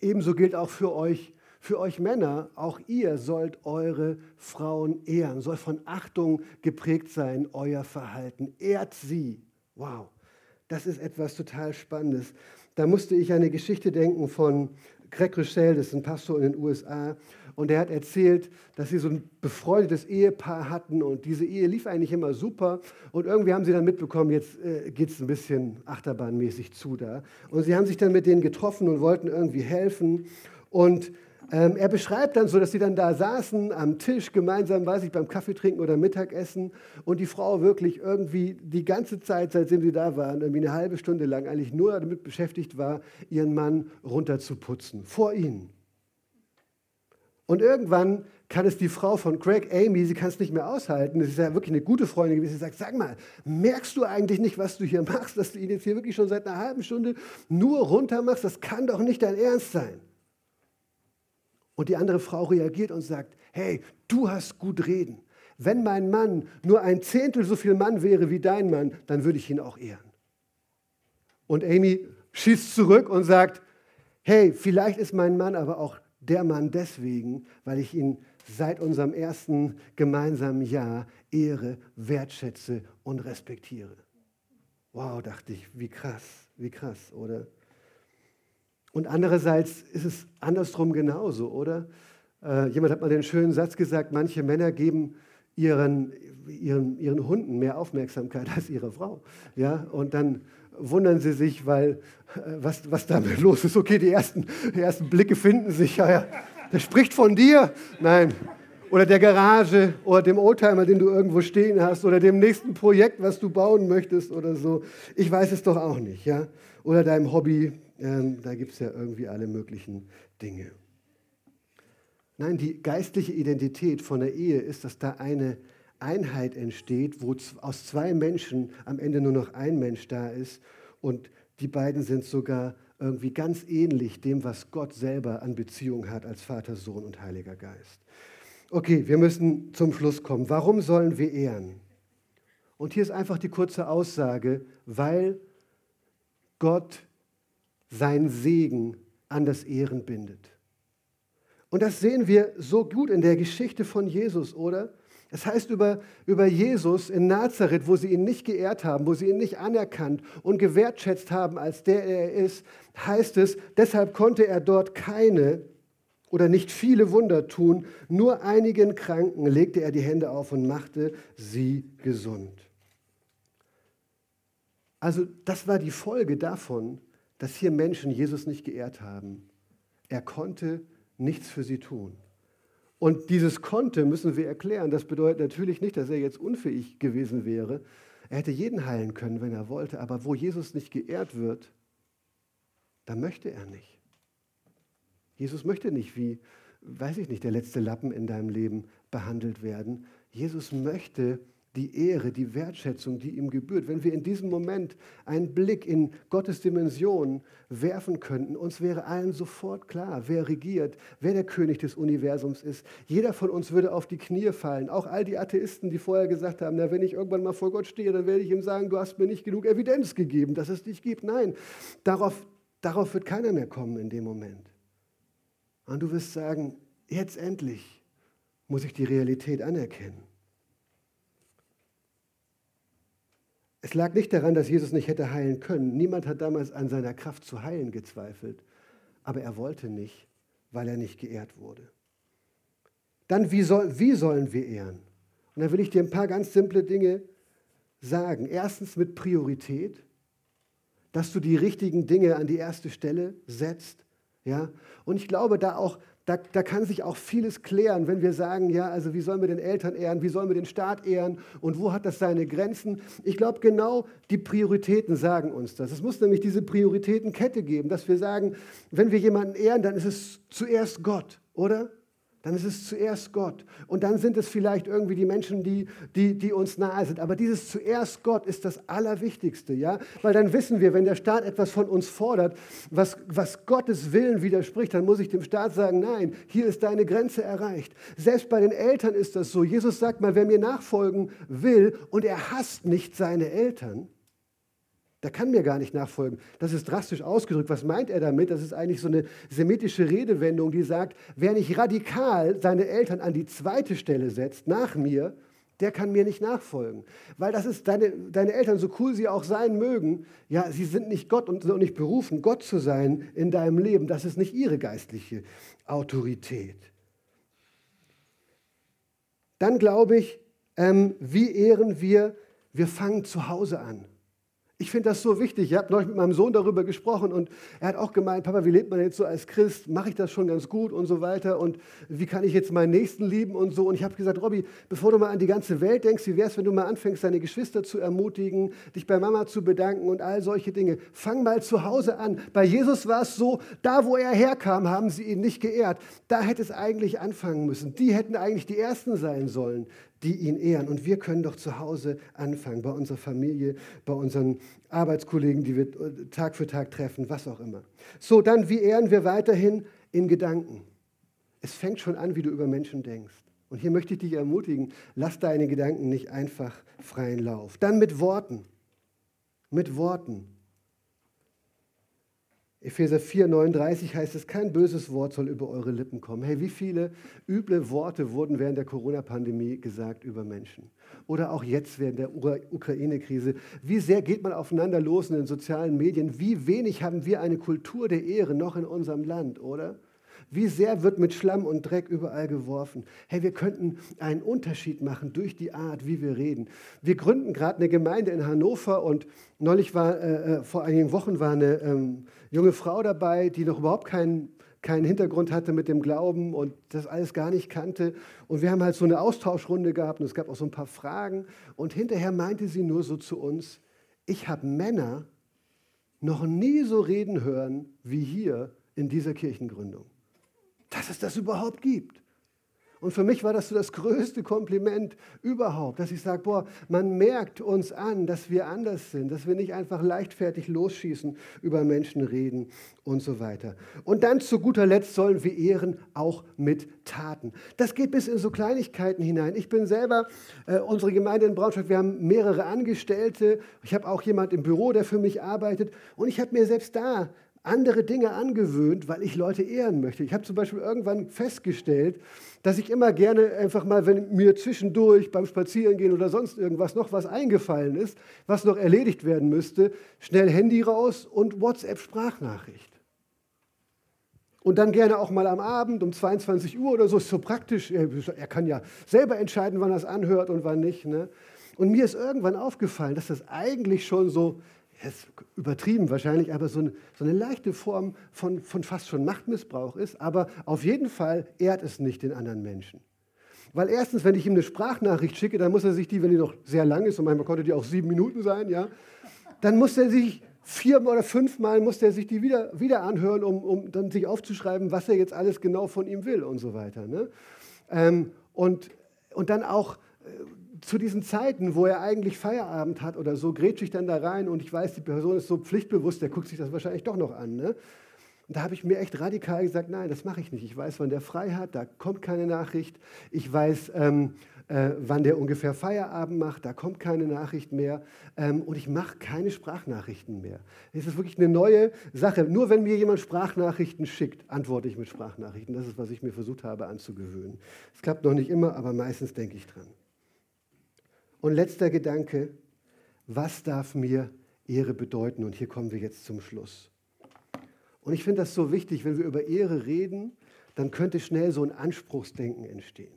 ebenso gilt auch für euch, für euch Männer, auch ihr sollt eure Frauen ehren, soll von Achtung geprägt sein, euer Verhalten. Ehrt sie. Wow, das ist etwas total Spannendes. Da musste ich an eine Geschichte denken von Greg Rochelle, das ist ein Pastor in den USA, und er hat erzählt, dass sie so ein befreundetes Ehepaar hatten und diese Ehe lief eigentlich immer super und irgendwie haben sie dann mitbekommen, jetzt äh, geht es ein bisschen achterbahnmäßig zu da. Und sie haben sich dann mit denen getroffen und wollten irgendwie helfen und ähm, er beschreibt dann so, dass sie dann da saßen am Tisch gemeinsam, weiß ich, beim Kaffee trinken oder Mittagessen und die Frau wirklich irgendwie die ganze Zeit, seitdem sie da waren, irgendwie eine halbe Stunde lang eigentlich nur damit beschäftigt war, ihren Mann runterzuputzen. Vor ihnen. Und irgendwann kann es die Frau von Craig, Amy, sie kann es nicht mehr aushalten. Das ist ja wirklich eine gute Freundin gewesen. Sie sagt, sag mal, merkst du eigentlich nicht, was du hier machst, dass du ihn jetzt hier wirklich schon seit einer halben Stunde nur runter machst? Das kann doch nicht dein Ernst sein. Und die andere Frau reagiert und sagt, hey, du hast gut reden. Wenn mein Mann nur ein Zehntel so viel Mann wäre wie dein Mann, dann würde ich ihn auch ehren. Und Amy schießt zurück und sagt, hey, vielleicht ist mein Mann aber auch der Mann deswegen, weil ich ihn seit unserem ersten gemeinsamen Jahr ehre, wertschätze und respektiere. Wow, dachte ich, wie krass, wie krass, oder? Und andererseits ist es andersrum genauso, oder? Äh, jemand hat mal den schönen Satz gesagt, manche Männer geben ihren, ihren, ihren Hunden mehr Aufmerksamkeit als ihre Frau. Ja? Und dann wundern sie sich, weil äh, was, was damit los ist. Okay, die ersten, die ersten Blicke finden sich. Ja, ja. Der spricht von dir. Nein. Oder der Garage oder dem Oldtimer, den du irgendwo stehen hast oder dem nächsten Projekt, was du bauen möchtest oder so. Ich weiß es doch auch nicht. Ja? Oder deinem Hobby. Ähm, da gibt es ja irgendwie alle möglichen Dinge. Nein, die geistliche Identität von der Ehe ist, dass da eine Einheit entsteht, wo aus zwei Menschen am Ende nur noch ein Mensch da ist und die beiden sind sogar irgendwie ganz ähnlich dem, was Gott selber an Beziehung hat als Vater, Sohn und Heiliger Geist. Okay, wir müssen zum Schluss kommen. Warum sollen wir ehren? Und hier ist einfach die kurze Aussage, weil Gott sein Segen an das Ehren bindet. Und das sehen wir so gut in der Geschichte von Jesus, oder? Es heißt über, über Jesus in Nazareth, wo sie ihn nicht geehrt haben, wo sie ihn nicht anerkannt und gewertschätzt haben, als der er ist, heißt es, deshalb konnte er dort keine oder nicht viele Wunder tun, nur einigen Kranken legte er die Hände auf und machte sie gesund. Also das war die Folge davon, dass hier Menschen Jesus nicht geehrt haben. Er konnte nichts für sie tun. Und dieses konnte, müssen wir erklären, das bedeutet natürlich nicht, dass er jetzt unfähig gewesen wäre. Er hätte jeden heilen können, wenn er wollte, aber wo Jesus nicht geehrt wird, da möchte er nicht. Jesus möchte nicht wie, weiß ich nicht, der letzte Lappen in deinem Leben behandelt werden. Jesus möchte, die Ehre, die Wertschätzung, die ihm gebührt. Wenn wir in diesem Moment einen Blick in Gottes Dimension werfen könnten, uns wäre allen sofort klar, wer regiert, wer der König des Universums ist. Jeder von uns würde auf die Knie fallen. Auch all die Atheisten, die vorher gesagt haben, na, wenn ich irgendwann mal vor Gott stehe, dann werde ich ihm sagen, du hast mir nicht genug Evidenz gegeben, dass es dich gibt. Nein, darauf, darauf wird keiner mehr kommen in dem Moment. Und du wirst sagen, jetzt endlich muss ich die Realität anerkennen. Es lag nicht daran, dass Jesus nicht hätte heilen können. Niemand hat damals an seiner Kraft zu heilen gezweifelt. Aber er wollte nicht, weil er nicht geehrt wurde. Dann, wie, soll, wie sollen wir ehren? Und da will ich dir ein paar ganz simple Dinge sagen. Erstens mit Priorität, dass du die richtigen Dinge an die erste Stelle setzt. Ja? Und ich glaube, da auch da, da, kann sich auch vieles klären, wenn wir sagen, ja, also wie sollen wir den Eltern ehren, wie sollen wir den Staat ehren und wo hat das seine Grenzen? Ich glaube, genau die Prioritäten sagen uns das. Es muss nämlich diese Prioritätenkette geben, dass wir sagen, wenn wir jemanden ehren, dann ist es zuerst Gott, oder? Dann ist es zuerst Gott. Und dann sind es vielleicht irgendwie die Menschen, die, die, die uns nahe sind. Aber dieses zuerst Gott ist das Allerwichtigste, ja? Weil dann wissen wir, wenn der Staat etwas von uns fordert, was, was Gottes Willen widerspricht, dann muss ich dem Staat sagen, nein, hier ist deine Grenze erreicht. Selbst bei den Eltern ist das so. Jesus sagt mal, wer mir nachfolgen will und er hasst nicht seine Eltern, der kann mir gar nicht nachfolgen. Das ist drastisch ausgedrückt. Was meint er damit? Das ist eigentlich so eine semitische Redewendung, die sagt, wer nicht radikal seine Eltern an die zweite Stelle setzt, nach mir, der kann mir nicht nachfolgen. Weil das ist deine, deine Eltern, so cool sie auch sein mögen, ja, sie sind nicht Gott und nicht berufen, Gott zu sein in deinem Leben. Das ist nicht ihre geistliche Autorität. Dann glaube ich, ähm, wie ehren wir? Wir fangen zu Hause an. Ich finde das so wichtig. Ich habe neulich mit meinem Sohn darüber gesprochen und er hat auch gemeint, Papa, wie lebt man jetzt so als Christ? Mache ich das schon ganz gut und so weiter? Und wie kann ich jetzt meinen Nächsten lieben und so? Und ich habe gesagt, Robby, bevor du mal an die ganze Welt denkst, wie wäre es, wenn du mal anfängst, deine Geschwister zu ermutigen, dich bei Mama zu bedanken und all solche Dinge? Fang mal zu Hause an. Bei Jesus war es so, da wo er herkam, haben sie ihn nicht geehrt. Da hätte es eigentlich anfangen müssen. Die hätten eigentlich die Ersten sein sollen, die ihn ehren. Und wir können doch zu Hause anfangen, bei unserer Familie, bei unseren Arbeitskollegen, die wir äh, Tag für Tag treffen, was auch immer. So, dann, wie ehren wir weiterhin in Gedanken? Es fängt schon an, wie du über Menschen denkst. Und hier möchte ich dich ermutigen, lass deine Gedanken nicht einfach freien Lauf. Dann mit Worten. Mit Worten. Epheser 4, 39 heißt es, kein böses Wort soll über eure Lippen kommen. Hey, wie viele üble Worte wurden während der Corona-Pandemie gesagt über Menschen? Oder auch jetzt während der Ukraine-Krise. Wie sehr geht man aufeinander los in den sozialen Medien? Wie wenig haben wir eine Kultur der Ehre noch in unserem Land, oder? Wie sehr wird mit Schlamm und Dreck überall geworfen? Hey, wir könnten einen Unterschied machen durch die Art, wie wir reden. Wir gründen gerade eine Gemeinde in Hannover und neulich war, äh, äh, vor einigen Wochen war eine ähm, junge Frau dabei, die noch überhaupt keinen keinen Hintergrund hatte mit dem Glauben und das alles gar nicht kannte. Und wir haben halt so eine Austauschrunde gehabt und es gab auch so ein paar Fragen. Und hinterher meinte sie nur so zu uns, ich habe Männer noch nie so reden hören wie hier in dieser Kirchengründung dass es das überhaupt gibt. Und für mich war das so das größte Kompliment überhaupt, dass ich sage, boah, man merkt uns an, dass wir anders sind, dass wir nicht einfach leichtfertig losschießen, über Menschen reden und so weiter. Und dann zu guter Letzt sollen wir ehren auch mit Taten. Das geht bis in so Kleinigkeiten hinein. Ich bin selber, äh, unsere Gemeinde in Braunschweig, wir haben mehrere Angestellte. Ich habe auch jemand im Büro, der für mich arbeitet. Und ich habe mir selbst da andere Dinge angewöhnt, weil ich Leute ehren möchte. Ich habe zum Beispiel irgendwann festgestellt, dass ich immer gerne einfach mal, wenn mir zwischendurch beim Spazierengehen oder sonst irgendwas noch was eingefallen ist, was noch erledigt werden müsste, schnell Handy raus und WhatsApp-Sprachnachricht. Und dann gerne auch mal am Abend um 22 Uhr oder so, ist so praktisch. Er kann ja selber entscheiden, wann er es anhört und wann nicht. Ne? Und mir ist irgendwann aufgefallen, dass das eigentlich schon so ist übertrieben wahrscheinlich, aber so eine, so eine leichte Form von, von fast schon Machtmissbrauch ist. Aber auf jeden Fall ehrt es nicht den anderen Menschen. Weil erstens, wenn ich ihm eine Sprachnachricht schicke, dann muss er sich die, wenn die noch sehr lang ist, und manchmal konnte die auch sieben Minuten sein, ja, dann muss er sich vier oder fünfmal muss er sich die wieder, wieder anhören, um, um dann sich aufzuschreiben, was er jetzt alles genau von ihm will und so weiter. Ne? Ähm, und, und dann auch äh, zu diesen Zeiten, wo er eigentlich Feierabend hat oder so, grätsche ich dann da rein und ich weiß, die Person ist so pflichtbewusst, der guckt sich das wahrscheinlich doch noch an. Ne? Und da habe ich mir echt radikal gesagt, nein, das mache ich nicht. Ich weiß, wann der frei hat, da kommt keine Nachricht. Ich weiß, ähm, äh, wann der ungefähr Feierabend macht, da kommt keine Nachricht mehr. Ähm, und ich mache keine Sprachnachrichten mehr. Es ist wirklich eine neue Sache. Nur wenn mir jemand Sprachnachrichten schickt, antworte ich mit Sprachnachrichten. Das ist, was ich mir versucht habe anzugewöhnen. Es klappt noch nicht immer, aber meistens denke ich dran. Und letzter Gedanke, was darf mir Ehre bedeuten? Und hier kommen wir jetzt zum Schluss. Und ich finde das so wichtig, wenn wir über Ehre reden, dann könnte schnell so ein Anspruchsdenken entstehen.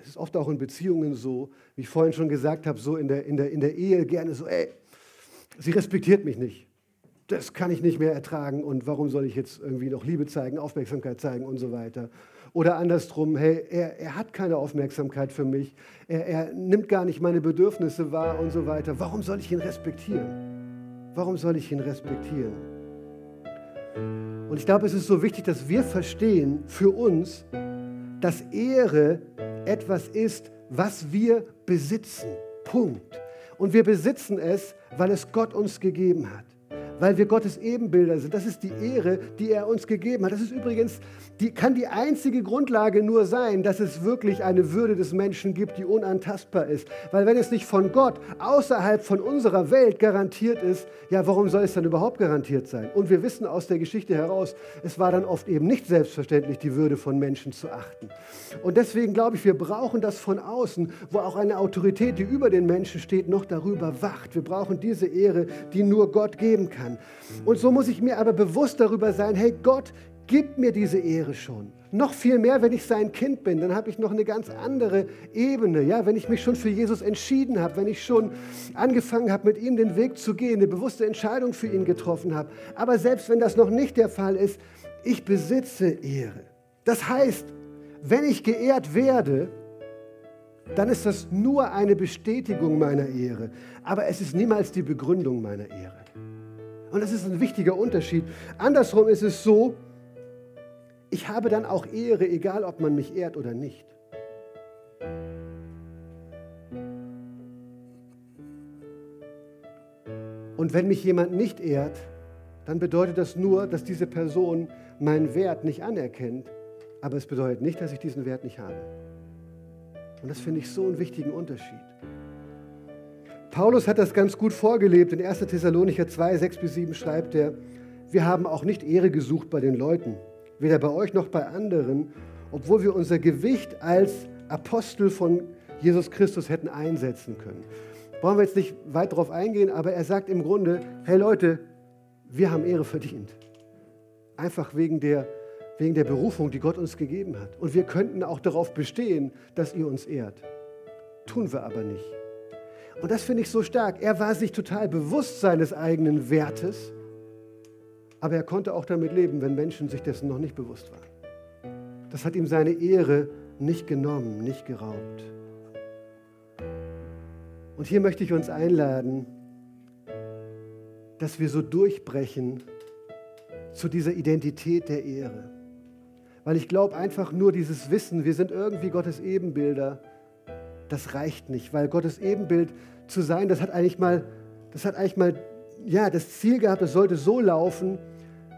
Es ist oft auch in Beziehungen so, wie ich vorhin schon gesagt habe, so in der, in der, in der Ehe gerne so, ey, sie respektiert mich nicht. Das kann ich nicht mehr ertragen und warum soll ich jetzt irgendwie noch Liebe zeigen, Aufmerksamkeit zeigen und so weiter. Oder andersrum, hey, er, er hat keine Aufmerksamkeit für mich, er, er nimmt gar nicht meine Bedürfnisse wahr und so weiter. Warum soll ich ihn respektieren? Warum soll ich ihn respektieren? Und ich glaube, es ist so wichtig, dass wir verstehen für uns, dass Ehre etwas ist, was wir besitzen. Punkt. Und wir besitzen es, weil es Gott uns gegeben hat weil wir Gottes Ebenbilder sind. Das ist die Ehre, die er uns gegeben hat. Das ist übrigens, die, kann die einzige Grundlage nur sein, dass es wirklich eine Würde des Menschen gibt, die unantastbar ist. Weil wenn es nicht von Gott außerhalb von unserer Welt garantiert ist, ja, warum soll es dann überhaupt garantiert sein? Und wir wissen aus der Geschichte heraus, es war dann oft eben nicht selbstverständlich, die Würde von Menschen zu achten. Und deswegen glaube ich, wir brauchen das von außen, wo auch eine Autorität, die über den Menschen steht, noch darüber wacht. Wir brauchen diese Ehre, die nur Gott geben kann kann. Und so muss ich mir aber bewusst darüber sein, hey Gott, gib mir diese Ehre schon. noch viel mehr, wenn ich sein Kind bin, dann habe ich noch eine ganz andere Ebene. Ja, wenn ich mich schon für Jesus entschieden habe, wenn ich schon angefangen habe, mit ihm den Weg zu gehen, eine bewusste Entscheidung für ihn getroffen habe. Aber selbst wenn das noch nicht der Fall ist, ich besitze Ehre. Das heißt, wenn ich geehrt werde, dann ist das nur eine Bestätigung meiner Ehre. Aber es ist niemals die Begründung meiner Ehre. Und das ist ein wichtiger Unterschied. Andersrum ist es so, ich habe dann auch Ehre, egal ob man mich ehrt oder nicht. Und wenn mich jemand nicht ehrt, dann bedeutet das nur, dass diese Person meinen Wert nicht anerkennt, aber es bedeutet nicht, dass ich diesen Wert nicht habe. Und das finde ich so einen wichtigen Unterschied. Paulus hat das ganz gut vorgelebt. In 1. Thessalonicher 2, 6 bis 7 schreibt er, wir haben auch nicht Ehre gesucht bei den Leuten, weder bei euch noch bei anderen, obwohl wir unser Gewicht als Apostel von Jesus Christus hätten einsetzen können. Brauchen wir jetzt nicht weit darauf eingehen, aber er sagt im Grunde, hey Leute, wir haben Ehre verdient. Einfach wegen der wegen der Berufung, die Gott uns gegeben hat. Und wir könnten auch darauf bestehen, dass ihr uns ehrt. Tun wir aber nicht. Und das finde ich so stark. Er war sich total bewusst seines eigenen Wertes, aber er konnte auch damit leben, wenn Menschen sich dessen noch nicht bewusst waren. Das hat ihm seine Ehre nicht genommen, nicht geraubt. Und hier möchte ich uns einladen, dass wir so durchbrechen zu dieser Identität der Ehre. Weil ich glaube einfach nur dieses Wissen, wir sind irgendwie Gottes Ebenbilder, das reicht nicht, weil Gottes Ebenbild zu sein, das hat eigentlich mal, das hat eigentlich mal, ja, das Ziel gehabt, es sollte so laufen,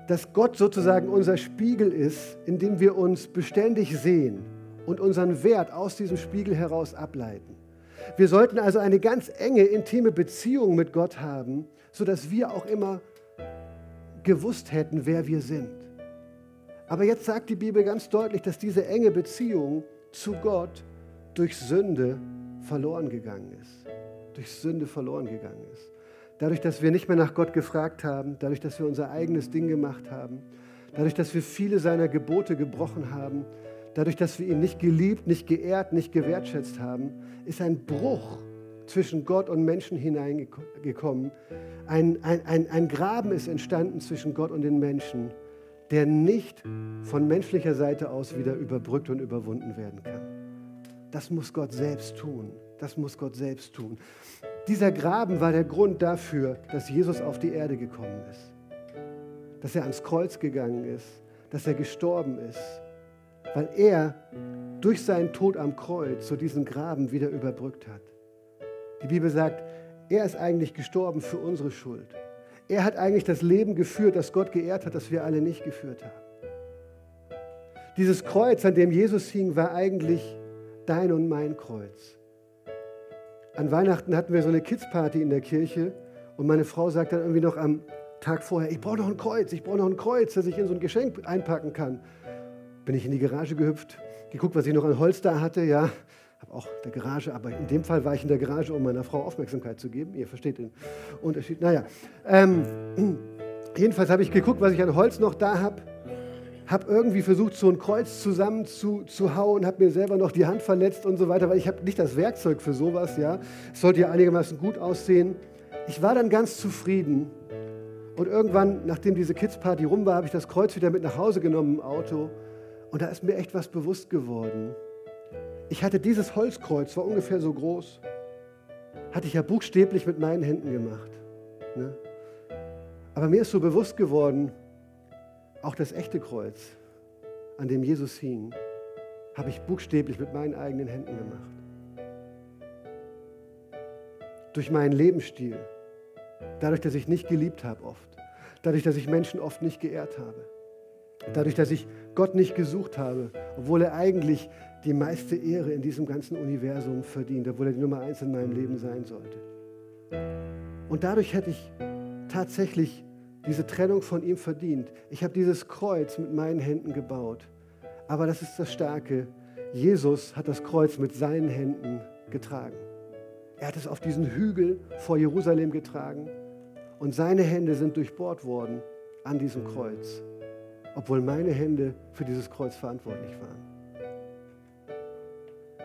dass Gott sozusagen unser Spiegel ist, in dem wir uns beständig sehen und unseren Wert aus diesem Spiegel heraus ableiten. Wir sollten also eine ganz enge, intime Beziehung mit Gott haben, sodass wir auch immer gewusst hätten, wer wir sind. Aber jetzt sagt die Bibel ganz deutlich, dass diese enge Beziehung zu Gott durch Sünde verloren gegangen ist. Durch Sünde verloren gegangen ist. Dadurch, dass wir nicht mehr nach Gott gefragt haben, dadurch, dass wir unser eigenes Ding gemacht haben, dadurch, dass wir viele seiner Gebote gebrochen haben, dadurch, dass wir ihn nicht geliebt, nicht geehrt, nicht gewertschätzt haben, ist ein Bruch zwischen Gott und Menschen hineingekommen. Ein, ein, ein, ein Graben ist entstanden zwischen Gott und den Menschen der nicht von menschlicher Seite aus wieder überbrückt und überwunden werden kann. Das muss Gott selbst tun. Das muss Gott selbst tun. Dieser Graben war der Grund dafür, dass Jesus auf die Erde gekommen ist. Dass er ans Kreuz gegangen ist, dass er gestorben ist, weil er durch seinen Tod am Kreuz so diesen Graben wieder überbrückt hat. Die Bibel sagt, er ist eigentlich gestorben für unsere Schuld. Er hat eigentlich das Leben geführt, das Gott geehrt hat, das wir alle nicht geführt haben. Dieses Kreuz, an dem Jesus hing, war eigentlich dein und mein Kreuz. An Weihnachten hatten wir so eine Kids-Party in der Kirche und meine Frau sagt dann irgendwie noch am Tag vorher, ich brauche noch ein Kreuz, ich brauche noch ein Kreuz, das ich in so ein Geschenk einpacken kann. Bin ich in die Garage gehüpft, geguckt, was ich noch an Holz da hatte, ja, habe auch der Garage, aber in dem Fall war ich in der Garage, um meiner Frau Aufmerksamkeit zu geben. Ihr versteht den Unterschied. Naja, ähm, jedenfalls habe ich geguckt, was ich an Holz noch da habe. Habe irgendwie versucht, so ein Kreuz zusammen zu, habe mir selber noch die Hand verletzt und so weiter, weil ich habe nicht das Werkzeug für sowas. Ja, es sollte ja einigermaßen gut aussehen. Ich war dann ganz zufrieden und irgendwann, nachdem diese Kids-Party rum war, habe ich das Kreuz wieder mit nach Hause genommen im Auto und da ist mir echt was bewusst geworden. Ich hatte dieses Holzkreuz, war ungefähr so groß, hatte ich ja buchstäblich mit meinen Händen gemacht. Ne? Aber mir ist so bewusst geworden, auch das echte Kreuz, an dem Jesus hing, habe ich buchstäblich mit meinen eigenen Händen gemacht. Durch meinen Lebensstil, dadurch, dass ich nicht geliebt habe oft, dadurch, dass ich Menschen oft nicht geehrt habe, dadurch, dass ich Gott nicht gesucht habe, obwohl er eigentlich die meiste Ehre in diesem ganzen Universum verdient, obwohl er die Nummer eins in meinem Leben sein sollte. Und dadurch hätte ich tatsächlich diese Trennung von ihm verdient. Ich habe dieses Kreuz mit meinen Händen gebaut. Aber das ist das Starke. Jesus hat das Kreuz mit seinen Händen getragen. Er hat es auf diesen Hügel vor Jerusalem getragen und seine Hände sind durchbohrt worden an diesem Kreuz. obwohl meine Hände für dieses Kreuz verantwortlich waren.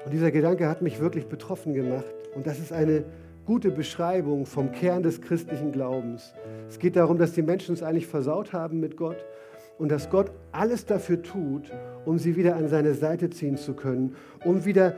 Und dieser Gedanke hat mich wirklich betroffen gemacht. Und das ist eine gute Beschreibung vom Kern des christlichen Glaubens. Es geht darum, dass die Menschen es eigentlich versaut haben mit Gott und dass Gott alles dafür tut, um sie wieder an seine Seite ziehen zu können, um wieder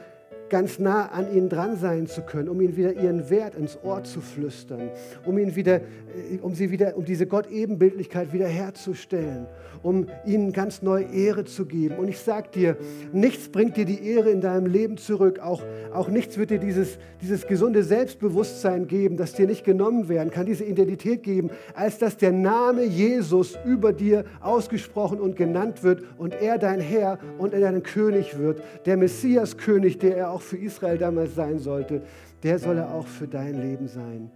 ganz nah an ihnen dran sein zu können, um ihnen wieder ihren Wert ins Ohr zu flüstern, um, ihnen wieder, äh, um, sie wieder, um diese Gott-Ebenbildlichkeit wiederherzustellen, um ihnen ganz neue Ehre zu geben. Und ich sage dir, nichts bringt dir die Ehre in deinem Leben zurück, auch, auch nichts wird dir dieses, dieses gesunde Selbstbewusstsein geben, das dir nicht genommen werden kann, diese Identität geben, als dass der Name Jesus über dir ausgesprochen und genannt wird und er dein Herr und er dein König wird, der Messias-König, der er auch für Israel damals sein sollte, der soll er auch für dein Leben sein.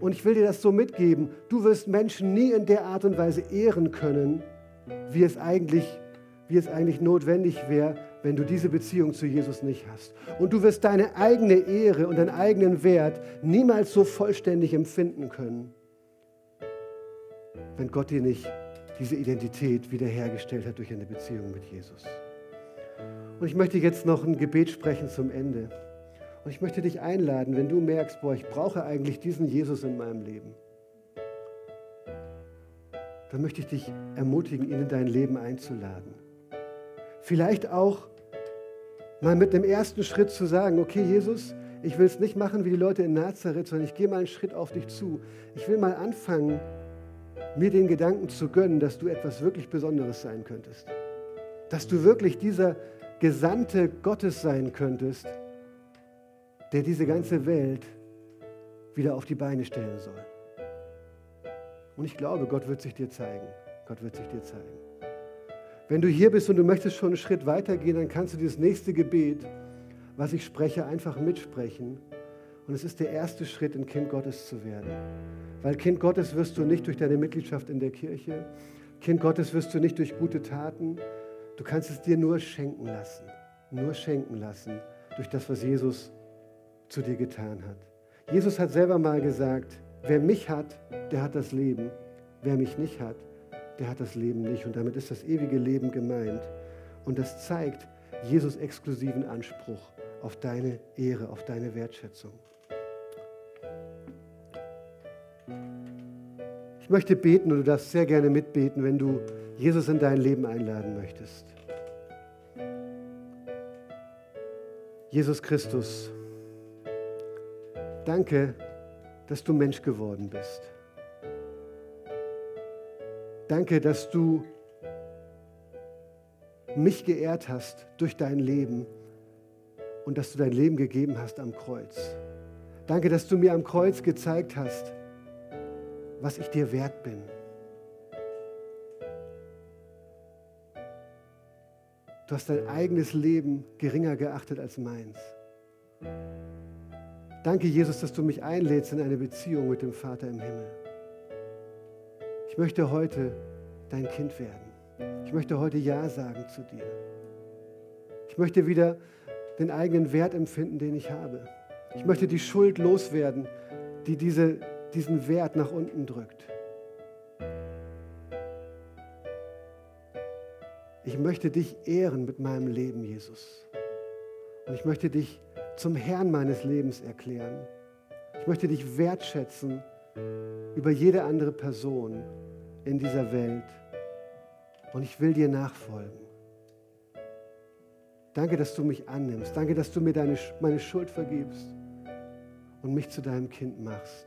Und ich will dir das so mitgeben, du wirst Menschen nie in der Art und Weise ehren können, wie es eigentlich, wie es eigentlich notwendig wäre, wenn du diese Beziehung zu Jesus nicht hast. Und du wirst deine eigene Ehre und deinen eigenen Wert niemals so vollständig empfinden können, wenn Gott dir nicht diese Identität wiederhergestellt hat durch eine Beziehung mit Jesus. Und ich möchte jetzt noch ein Gebet sprechen zum Ende. Und ich möchte dich einladen, wenn du merkst, boah, ich brauche eigentlich diesen Jesus in meinem Leben, dann möchte ich dich ermutigen, ihn in dein Leben einzuladen. Vielleicht auch mal mit dem ersten Schritt zu sagen, okay Jesus, ich will es nicht machen wie die Leute in Nazareth, sondern ich gehe mal einen Schritt auf dich zu. Ich will mal anfangen, mir den Gedanken zu gönnen, dass du etwas wirklich Besonderes sein könntest. Dass du wirklich dieser Gesandte Gottes sein könntest, der diese ganze Welt wieder auf die Beine stellen soll. Und ich glaube, Gott wird sich dir zeigen. Gott wird sich dir zeigen. Wenn du hier bist und du möchtest schon einen Schritt weiter gehen, dann kannst du dieses nächste Gebet, was ich spreche, einfach mitsprechen. Und es ist der erste Schritt, ein Kind Gottes zu werden. Weil Kind Gottes wirst du nicht durch deine Mitgliedschaft in der Kirche. Kind Gottes wirst du nicht durch gute Taten. Du kannst es dir nur schenken lassen. Nur schenken lassen durch das, was Jesus zu dir getan hat. Jesus hat selber mal gesagt, wer mich hat, der hat das Leben. Wer mich nicht hat, der hat das Leben nicht. Und damit ist das ewige Leben gemeint. Und das zeigt Jesus exklusiven Anspruch auf deine Ehre, auf deine Wertschätzung. Ich möchte beten und du darfst sehr gerne mitbeten, wenn du Jesus in dein Leben einladen möchtest. Jesus Christus, danke, dass du Mensch geworden bist. Danke, dass du mich geehrt hast durch dein Leben und dass du dein Leben gegeben hast am Kreuz. Danke, dass du mir am Kreuz gezeigt hast, was ich dir wert bin. Du hast dein eigenes Leben geringer geachtet als meins. Danke, Jesus, dass du mich einlädst in eine Beziehung mit dem Vater im Himmel. Ich möchte heute dein Kind werden. Ich möchte heute Ja sagen zu dir. Ich möchte wieder den eigenen Wert empfinden, den ich habe. Ich möchte die Schuld loswerden, die diese, diesen Wert nach unten drückt. Ich möchte dich ehren mit meinem Leben, Jesus. Und ich möchte dich zum Herrn meines Lebens erklären. Ich möchte dich wertschätzen über jede andere Person in dieser Welt. Und ich will dir nachfolgen. Danke, dass du mich annimmst. Danke, dass du mir deine, meine Schuld vergibst und mich zu deinem Kind machst.